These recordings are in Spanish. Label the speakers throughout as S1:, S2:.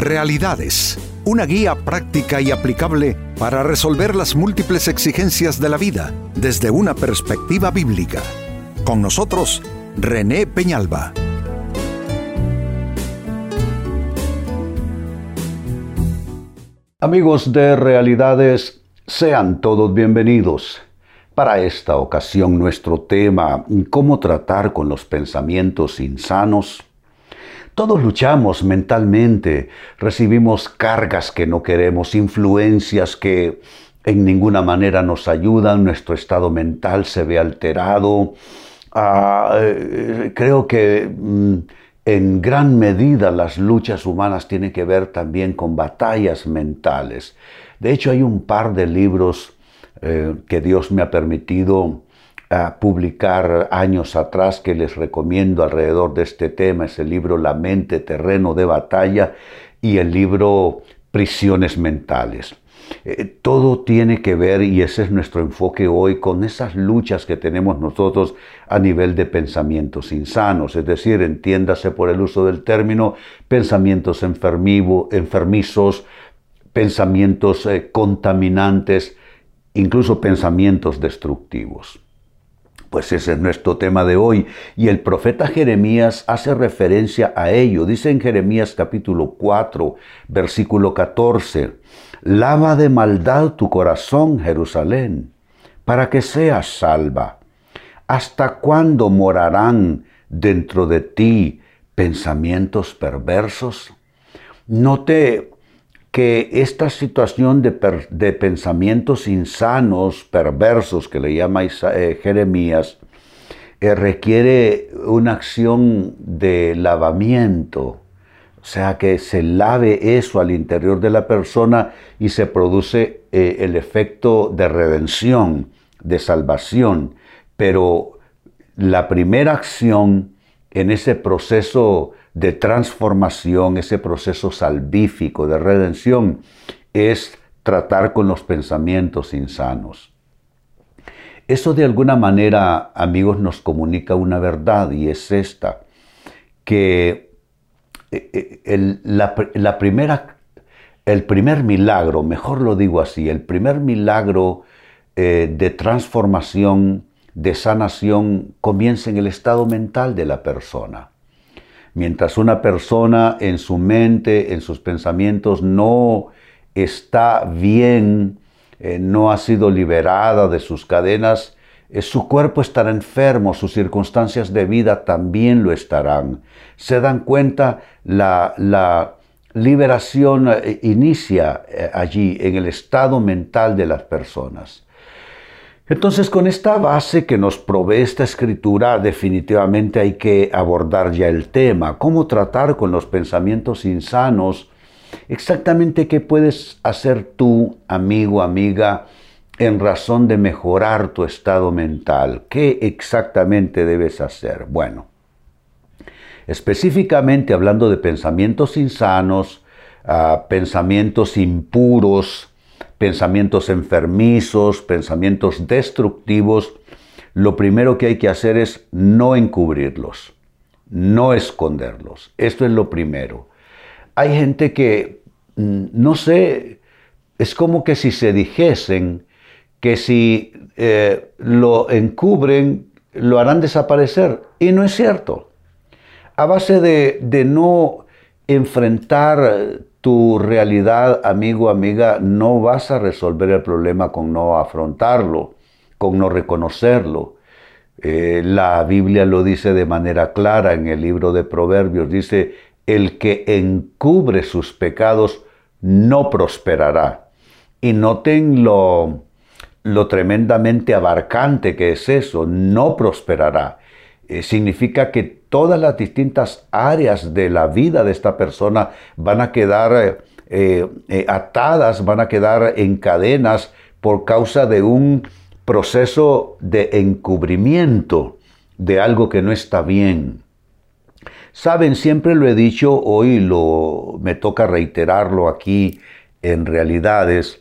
S1: Realidades, una guía práctica y aplicable para resolver las múltiples exigencias de la vida desde una perspectiva bíblica. Con nosotros, René Peñalba.
S2: Amigos de Realidades, sean todos bienvenidos. Para esta ocasión nuestro tema, cómo tratar con los pensamientos insanos todos luchamos mentalmente, recibimos cargas que no queremos, influencias que en ninguna manera nos ayudan, nuestro estado mental se ve alterado. Ah, eh, creo que mm, en gran medida las luchas humanas tienen que ver también con batallas mentales. De hecho, hay un par de libros eh, que Dios me ha permitido a publicar años atrás que les recomiendo alrededor de este tema es el libro La mente, terreno de batalla y el libro Prisiones mentales. Eh, todo tiene que ver, y ese es nuestro enfoque hoy, con esas luchas que tenemos nosotros a nivel de pensamientos insanos, es decir, entiéndase por el uso del término, pensamientos enfermizos, pensamientos eh, contaminantes, incluso pensamientos destructivos. Pues ese es nuestro tema de hoy y el profeta Jeremías hace referencia a ello. Dice en Jeremías capítulo 4, versículo 14, Lava de maldad tu corazón, Jerusalén, para que seas salva. ¿Hasta cuándo morarán dentro de ti pensamientos perversos? No te que esta situación de, pensamientos insanos, perversos, que le llama eh, Jeremías, eh, requiere una acción de lavamiento, o sea, que se lave eso al interior de la persona y se produce eh, el efecto de redención, de salvación. Pero la primera acción en ese proceso de transformación, ese proceso salvífico de redención, es tratar con los pensamientos insanos. Eso de alguna manera, amigos, nos comunica una verdad y es esta, que eh, eh, el, la, primera, el primer milagro, mejor lo digo así, el primer milagro eh, de transformación, de sanación, comienza en el estado mental de la persona. Mientras una persona en su mente, en sus pensamientos, no está bien, eh, no ha sido liberada de sus cadenas, eh, su cuerpo estará enfermo, sus circunstancias de vida también lo estarán. Se dan cuenta, la, liberación eh, inicia allí, en el estado mental de las personas. Entonces, con esta base que nos provee esta escritura, definitivamente hay que abordar ya el tema, cómo tratar con los pensamientos insanos, exactamente qué puedes hacer tú, amigo, amiga, en razón de mejorar tu estado mental. ¿Qué exactamente debes hacer? Bueno, específicamente hablando de pensamientos insanos, ah, pensamientos impuros, pensamientos enfermizos, pensamientos destructivos, lo primero que hay que hacer es no encubrirlos, no esconderlos. Esto es lo primero. Hay gente que, mm, no sé, es como que si se dijesen que si eh, lo encubren, lo harán desaparecer. Y no es cierto. A base de, de no enfrentar tu realidad, amigo, amiga, no vas a resolver el problema con no afrontarlo, con no reconocerlo. Eh, la Biblia lo dice de manera clara en el libro de Proverbios. Dice, el que encubre sus pecados no prosperará. Y noten lo, lo tremendamente abarcante que es eso, no prosperará. Eh, significa que todas las distintas áreas de la vida de esta persona van a quedar eh, eh, atadas, van a quedar en cadenas por causa de un proceso de encubrimiento de algo que no está bien. Saben, siempre lo he dicho, hoy lo, me toca reiterarlo aquí en realidades.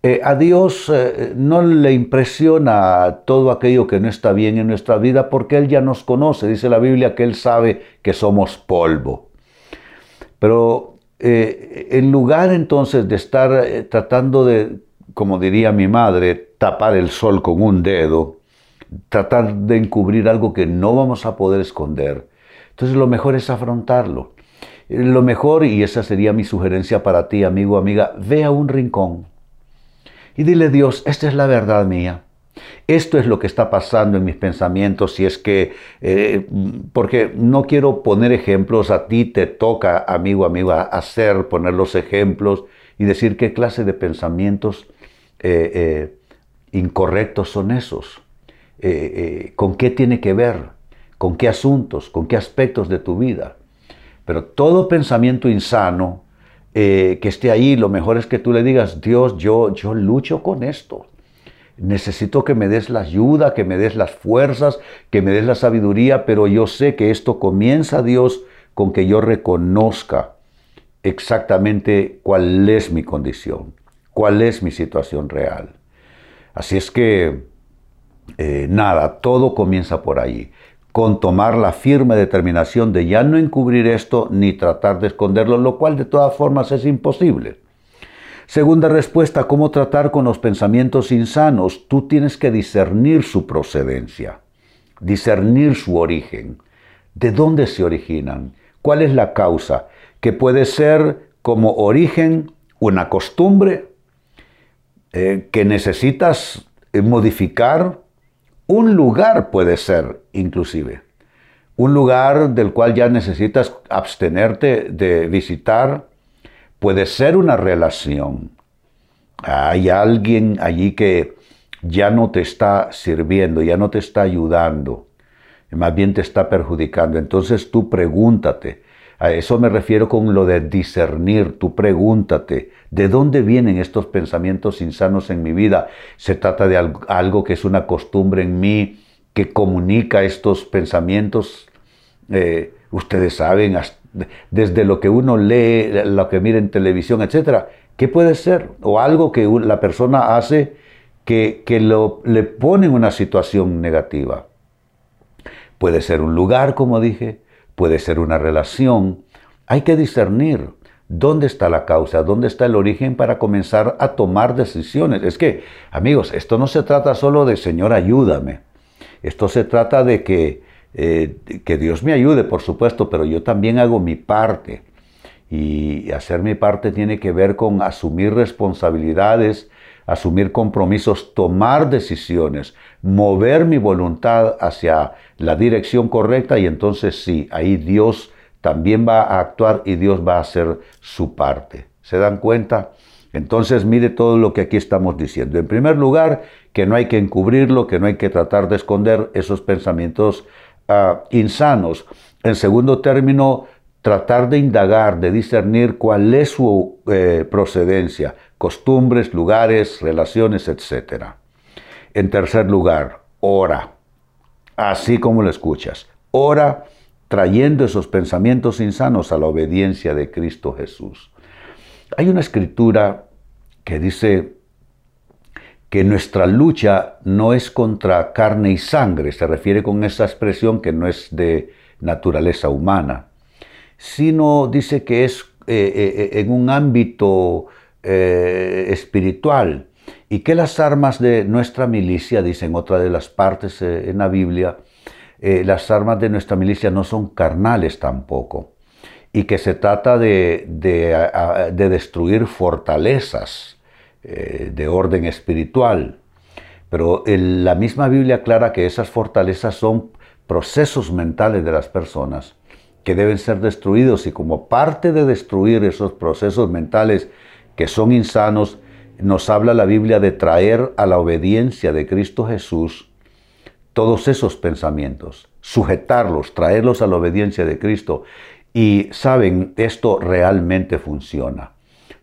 S2: Eh, a Dios eh, no le impresiona todo aquello que no está bien en nuestra vida porque Él ya nos conoce. Dice la Biblia que Él sabe que somos polvo. Pero eh, en lugar entonces de estar tratando de, como diría mi madre, tapar el sol con un dedo, tratar de encubrir algo que no vamos a poder esconder, entonces lo mejor es afrontarlo. Lo mejor, y esa sería mi sugerencia para ti, amigo, amiga, ve a un rincón y dile, Dios, esta es la verdad mía. Esto es lo que está pasando en mis pensamientos, si es que, eh, porque no quiero poner ejemplos, a ti te toca, amigo, amiga, hacer, poner los ejemplos y decir qué clase de pensamientos eh, eh, incorrectos son esos, con qué tiene que ver, con qué asuntos, con qué aspectos de tu vida. Pero todo pensamiento insano que esté ahí, lo mejor es que tú le digas, Dios, yo, yo lucho con esto necesito que me des la ayuda, que me des las fuerzas, que me des la sabiduría, pero yo sé que esto comienza, Dios, con que yo reconozca exactamente cuál es mi condición, cuál es mi situación real. Así es que, eh, nada, todo comienza por ahí, con tomar la firme determinación de ya no encubrir esto ni tratar de esconderlo, lo cual de todas formas es imposible. Segunda respuesta, ¿cómo tratar con los pensamientos insanos? Tú tienes que discernir su procedencia, discernir su origen. ¿De dónde se originan? ¿Cuál es la causa? Que puede ser como origen una costumbre eh, que necesitas modificar. Un lugar puede ser, inclusive. Un lugar del cual ya necesitas abstenerte de visitar puede ser una relación. Hay alguien allí que ya no te está sirviendo, ya no te está ayudando, más bien te está perjudicando. Entonces tú pregúntate, a eso me refiero con lo de discernir, tú pregúntate, ¿de dónde vienen estos pensamientos insanos en mi vida? Se trata de algo que es una costumbre en mí, que comunica estos pensamientos. Eh, ustedes saben, desde lo que uno lee, lo que mira en televisión, etcétera. ¿Qué puede ser? O algo que la persona hace que, le pone en una situación negativa. Puede ser un lugar, como dije, puede ser una relación. Hay que discernir dónde está la causa, dónde está el origen para comenzar a tomar decisiones. Es que, amigos, esto no se trata solo de Señor, ayúdame. Esto se trata de que eh, que Dios me ayude, por supuesto, pero yo también hago mi parte. Y hacer mi parte tiene que ver con asumir responsabilidades, asumir compromisos, tomar decisiones, mover mi voluntad hacia la dirección correcta y entonces sí, ahí Dios también va a actuar y Dios va a hacer su parte. ¿Se dan cuenta? Entonces mire todo lo que aquí estamos diciendo. En primer lugar, que no hay que encubrirlo, que no hay que tratar de esconder esos pensamientos Ah, insanos. En segundo término, tratar de indagar, de discernir cuál es su eh, procedencia, costumbres, lugares, relaciones, etc. En tercer lugar, ora, así como lo escuchas. Ora trayendo esos pensamientos insanos a la obediencia de Cristo Jesús. Hay una escritura que dice, que nuestra lucha no es contra carne y sangre, se refiere con esa expresión que no es de naturaleza humana, sino dice que es eh, eh, eh, en un ámbito espiritual y que las armas de nuestra milicia, dicen otra de las partes en la Biblia, las armas de nuestra milicia no son carnales tampoco y que se trata de, de destruir fortalezas eh, de orden espiritual. Pero la misma Biblia aclara que esas fortalezas son procesos mentales de las personas que deben ser destruidos y como parte de destruir esos procesos mentales que son insanos, nos habla la Biblia de traer a la obediencia de Cristo Jesús todos esos pensamientos, sujetarlos, traerlos a la obediencia de Cristo. Y saben, esto realmente funciona.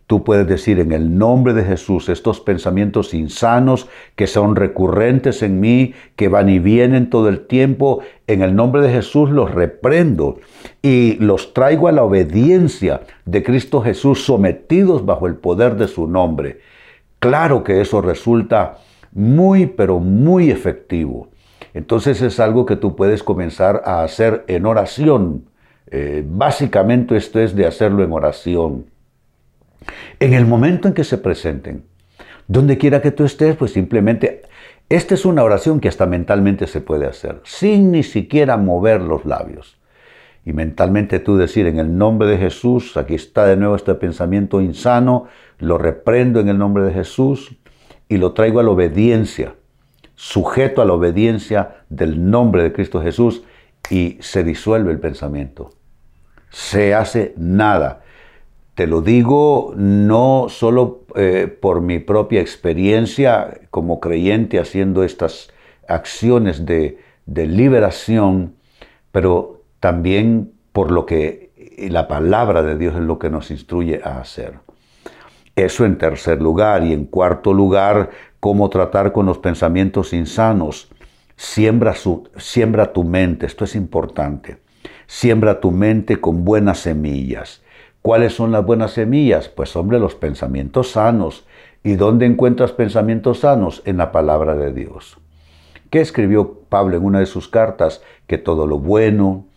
S2: Tú puedes decir en el nombre de Jesús estos pensamientos insanos que son recurrentes en mí, que van y vienen todo el tiempo, en el nombre de Jesús los reprendo y los traigo a la obediencia de Cristo Jesús sometidos bajo el poder de su nombre. Claro que eso resulta muy, pero muy efectivo. Entonces es algo que tú puedes comenzar a hacer en oración Eh, básicamente esto es de hacerlo en oración. En el momento en que se presenten, donde quiera que tú estés, pues simplemente, esta es una oración que hasta mentalmente se puede hacer, sin ni siquiera mover los labios. Y mentalmente tú decir, en el nombre de Jesús, aquí está de nuevo este pensamiento insano, lo reprendo en el nombre de Jesús y lo traigo a la obediencia, sujeto a la obediencia del nombre de Cristo Jesús y se disuelve el pensamiento. Se hace nada. Te lo digo no solo eh, por mi propia experiencia como creyente haciendo estas acciones de, liberación, pero también por lo que la palabra de Dios es lo que nos instruye a hacer. Eso en tercer lugar. Y en cuarto lugar, cómo tratar con los pensamientos insanos. Siembra, su, siembra tu mente, esto es importante. Siembra tu mente con buenas semillas. ¿Cuáles son las buenas semillas? Pues hombre, los pensamientos sanos. ¿Y dónde encuentras pensamientos sanos? En la palabra de Dios. ¿Qué escribió Pablo en una de sus cartas? Que todo lo bueno,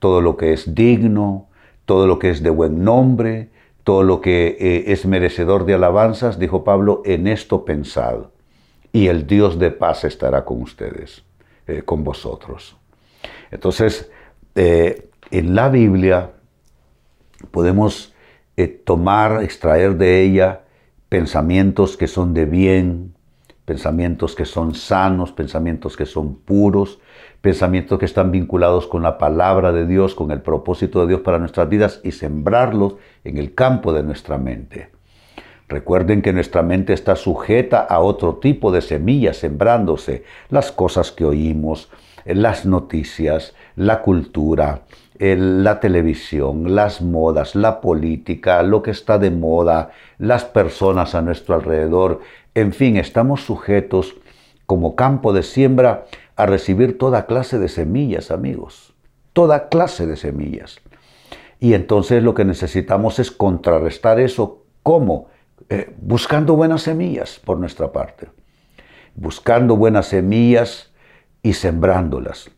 S2: todo lo que es digno, todo lo que es de buen nombre, todo lo que eh, es merecedor de alabanzas, dijo Pablo, en esto pensad, y el Dios de paz estará con ustedes, eh, con vosotros. Entonces, eh, en la Biblia podemos tomar, extraer de ella pensamientos que son de bien, pensamientos que son sanos, pensamientos que son puros, pensamientos que están vinculados con la palabra de Dios, con el propósito de Dios para nuestras vidas y sembrarlos en el campo de nuestra mente. Recuerden que nuestra mente está sujeta a otro tipo de semillas sembrándose, las cosas que oímos, las noticias, la cultura, la televisión, las modas, la política, lo que está de moda, las personas a nuestro alrededor, en fin, estamos sujetos como campo de siembra a recibir toda clase de semillas, amigos. Toda clase de semillas. Y entonces lo que necesitamos es contrarrestar eso. ¿Cómo? Eh, buscando buenas semillas por nuestra parte. Buscando buenas semillas y sembrándolas.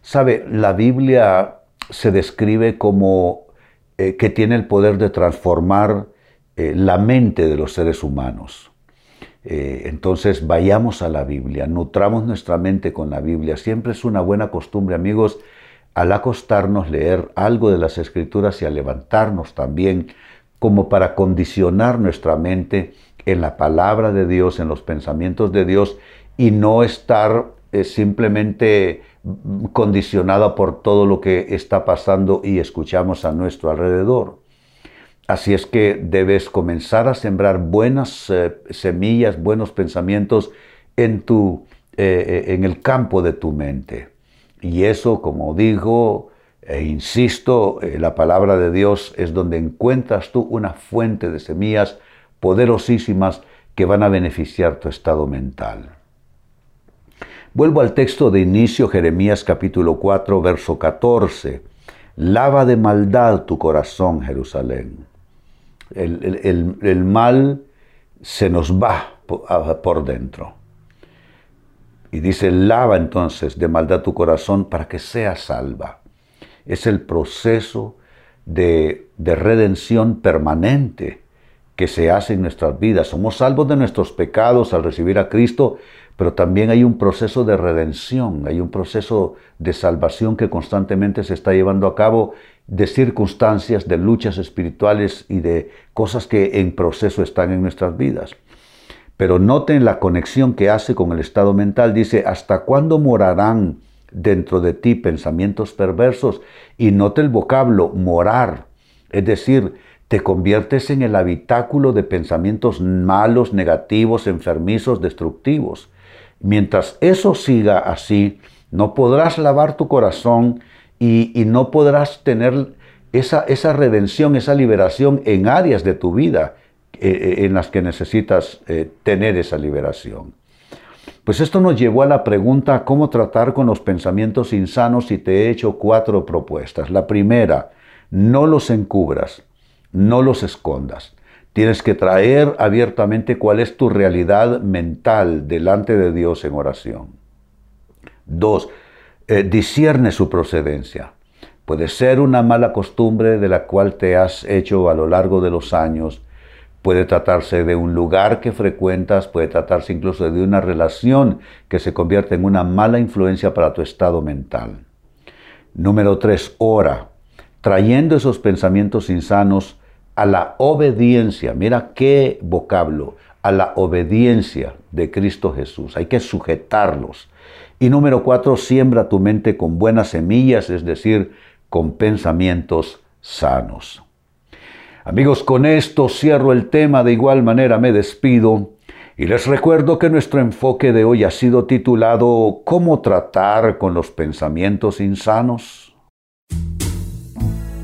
S2: Sabe, la Biblia se describe como eh, que tiene el poder de transformar eh, la mente de los seres humanos. Eh, entonces vayamos a la Biblia, nutramos nuestra mente con la Biblia. Siempre es una buena costumbre, amigos, al acostarnos leer algo de las escrituras y al levantarnos también, como para condicionar nuestra mente en la palabra de Dios, en los pensamientos de Dios y no estar simplemente condicionada por todo lo que está pasando y escuchamos a nuestro alrededor. Así es que debes comenzar a sembrar buenas eh, semillas, buenos pensamientos en, tu, eh, eh, en el campo de tu mente. Y eso, como digo e insisto, la palabra de Dios es donde encuentras tú una fuente de semillas poderosísimas que van a beneficiar tu estado mental. Vuelvo al texto de inicio, Jeremías capítulo 4, verso 14. Lava de maldad tu corazón, Jerusalén el, mal se nos va por dentro. Y dice, lava entonces de maldad tu corazón para que sea salva. Es el proceso de, de, redención permanente que se hace en nuestras vidas. Somos salvos de nuestros pecados al recibir a Cristo, pero también hay un proceso de redención, hay un proceso de salvación que constantemente se está llevando a cabo de circunstancias, de luchas espirituales y de cosas que en proceso están en nuestras vidas. Pero noten la conexión que hace con el estado mental. Dice, ¿hasta cuándo morarán dentro de ti pensamientos perversos? Y note el vocablo, morar. Es decir, te conviertes en el habitáculo de pensamientos malos, negativos, enfermizos, destructivos. Mientras eso siga así, no podrás lavar tu corazón y, no podrás tener esa, esa, redención, esa liberación en áreas de tu vida eh, eh, en las que necesitas eh, tener esa liberación. Pues esto nos llevó a la pregunta cómo tratar con los pensamientos insanos y te he hecho cuatro propuestas. La primera, no los encubras, no los escondas. Tienes que traer abiertamente cuál es tu realidad mental delante de Dios en oración. Dos, eh, discierne su procedencia. Puede ser una mala costumbre de la cual te has hecho a lo largo de los años. Puede tratarse de un lugar que frecuentas, puede tratarse incluso de una relación que se convierte en una mala influencia para tu estado mental. Número tres, ora, trayendo esos pensamientos insanos a la obediencia. Mira qué vocablo, a la obediencia de Cristo Jesús. Hay que sujetarlos. Y número cuatro, siembra tu mente con buenas semillas, es decir, con pensamientos sanos. Amigos, con esto cierro el tema, de igual manera me despido y les recuerdo que nuestro enfoque de hoy ha sido titulado ¿Cómo tratar con los pensamientos insanos?